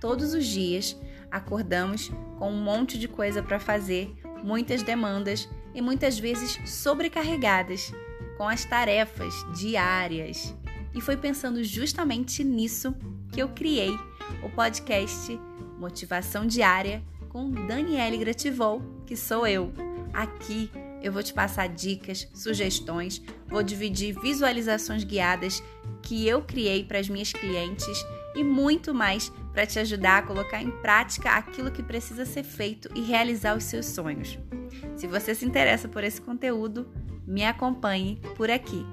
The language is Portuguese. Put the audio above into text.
todos os dias acordamos com um monte de coisa para fazer, muitas demandas e muitas vezes sobrecarregadas com as tarefas diárias. E foi pensando justamente nisso que eu criei o podcast Motivação Diária com Daniele Grativol, que sou eu. Aqui eu vou te passar dicas, sugestões, vou dividir visualizações guiadas que eu criei para as minhas clientes e muito mais para te ajudar a colocar em prática aquilo que precisa ser feito e realizar os seus sonhos. Se você se interessa por esse conteúdo, me acompanhe por aqui.